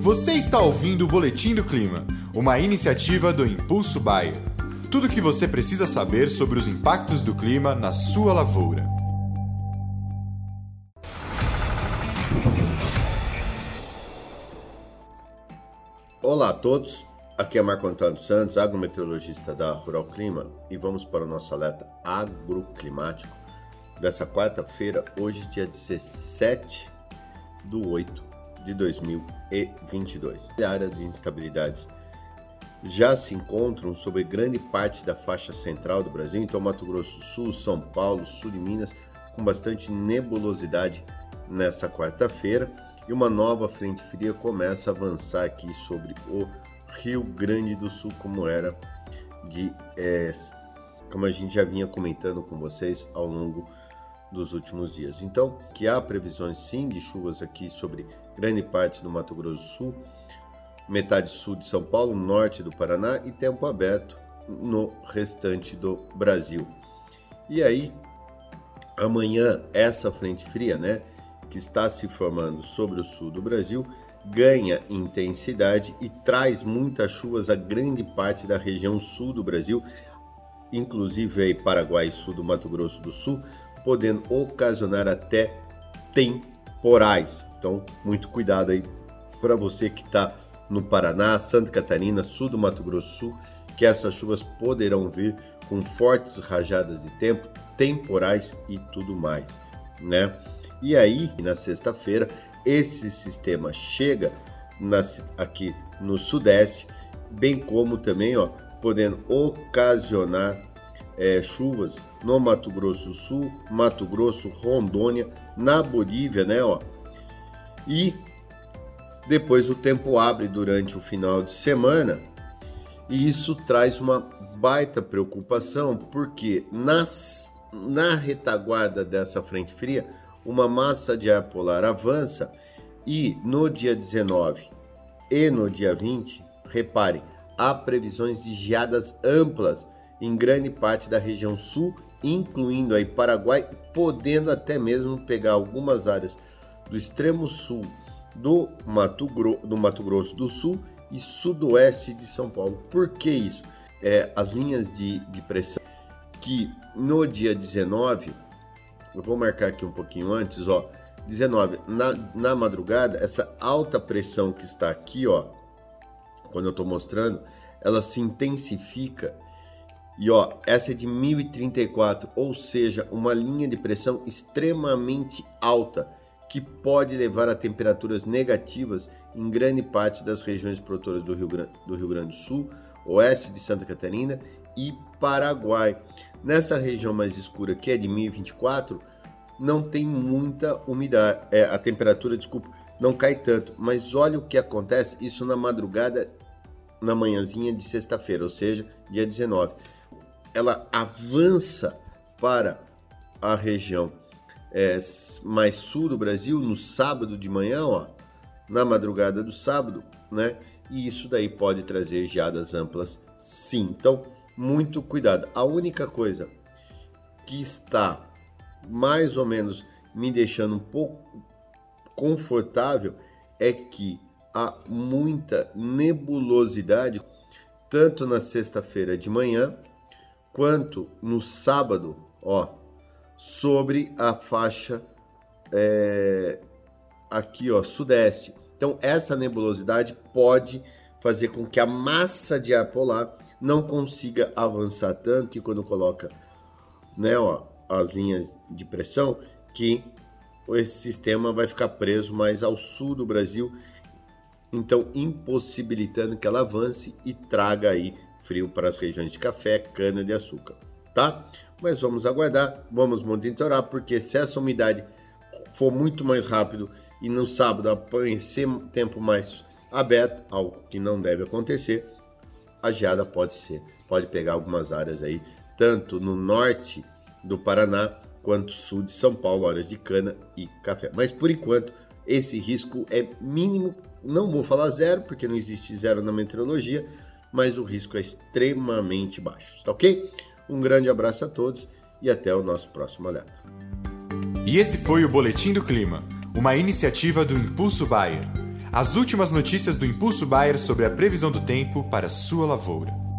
Você está ouvindo o Boletim do Clima, uma iniciativa do Impulso Bayer. Tudo o que você precisa saber sobre os impactos do clima na sua lavoura. Olá a todos, aqui é Marco Antônio Santos, agrometeorologista da Rural Clima, e vamos para o nosso alerta agroclimático dessa quarta-feira, hoje, dia 17 do 8 de 2022. A área de instabilidades já se encontram sobre grande parte da faixa central do Brasil, então Mato Grosso do Sul, São Paulo, sul de Minas, com bastante nebulosidade nessa quarta-feira. E uma nova frente fria começa a avançar aqui sobre o Rio Grande do Sul, como era de é, como a gente já vinha comentando com vocês ao longo dos últimos dias. Então, que há previsões sim de chuvas aqui sobre grande parte do Mato Grosso do Sul, metade sul de São Paulo, norte do Paraná e tempo aberto no restante do Brasil. E aí, amanhã, essa frente fria, né, que está se formando sobre o sul do Brasil, ganha intensidade e traz muitas chuvas a grande parte da região sul do Brasil, inclusive aí Paraguai sul do Mato Grosso do Sul, podendo ocasionar até temporais. Então, muito cuidado aí para você que está no Paraná, Santa Catarina, sul do Mato Grosso do Sul, que essas chuvas poderão vir com fortes rajadas de tempo, temporais e tudo mais, né? E aí, na sexta-feira, esse sistema chega aqui no sudeste, bem como também, ó, podendo ocasionar é, chuvas no Mato Grosso do Sul, Mato Grosso, Rondônia, na Bolívia, né, ó. E depois o tempo abre durante o final de semana e isso traz uma baita preocupação, porque nas, na retaguarda dessa frente fria, uma massa de ar polar avança e no dia 19 e no dia 20, reparem, há previsões de geadas amplas em grande parte da região sul, incluindo aí Paraguai, podendo até mesmo pegar algumas áreas do extremo sul do Mato, Gro do Mato Grosso do Sul e sudoeste de São Paulo. Por que isso? É, as linhas de, de pressão que no dia 19, eu vou marcar aqui um pouquinho antes, ó, 19, na, na madrugada, essa alta pressão que está aqui, ó, quando eu estou mostrando, ela se intensifica e ó, essa é de 1034, ou seja, uma linha de pressão extremamente alta que pode levar a temperaturas negativas em grande parte das regiões produtoras do Rio, Grande, do Rio Grande do Sul, oeste de Santa Catarina e Paraguai. Nessa região mais escura, que é de 1024, não tem muita umidade, é, a temperatura, desculpa, não cai tanto. Mas olha o que acontece, isso na madrugada, na manhãzinha de sexta-feira, ou seja, dia 19 ela avança para a região é, mais sul do Brasil no sábado de manhã, ó, na madrugada do sábado, né? E isso daí pode trazer geadas amplas, sim. Então, muito cuidado. A única coisa que está mais ou menos me deixando um pouco confortável é que há muita nebulosidade tanto na sexta-feira de manhã quanto no sábado, ó, sobre a faixa é, aqui, ó, sudeste. Então, essa nebulosidade pode fazer com que a massa de ar polar não consiga avançar tanto que quando coloca, né, ó, as linhas de pressão, que esse sistema vai ficar preso mais ao sul do Brasil, então impossibilitando que ela avance e traga aí frio para as regiões de café, cana de açúcar, tá? Mas vamos aguardar, vamos monitorar, porque se essa umidade for muito mais rápido e no sábado aparecer tempo mais aberto, algo que não deve acontecer, a geada pode ser, pode pegar algumas áreas aí, tanto no norte do Paraná quanto sul de São Paulo, áreas de cana e café. Mas por enquanto, esse risco é mínimo, não vou falar zero, porque não existe zero na meteorologia, mas o risco é extremamente baixo, tá ok? Um grande abraço a todos e até o nosso próximo alerta. E esse foi o Boletim do Clima, uma iniciativa do Impulso Bayer. As últimas notícias do Impulso Bayer sobre a previsão do tempo para sua lavoura.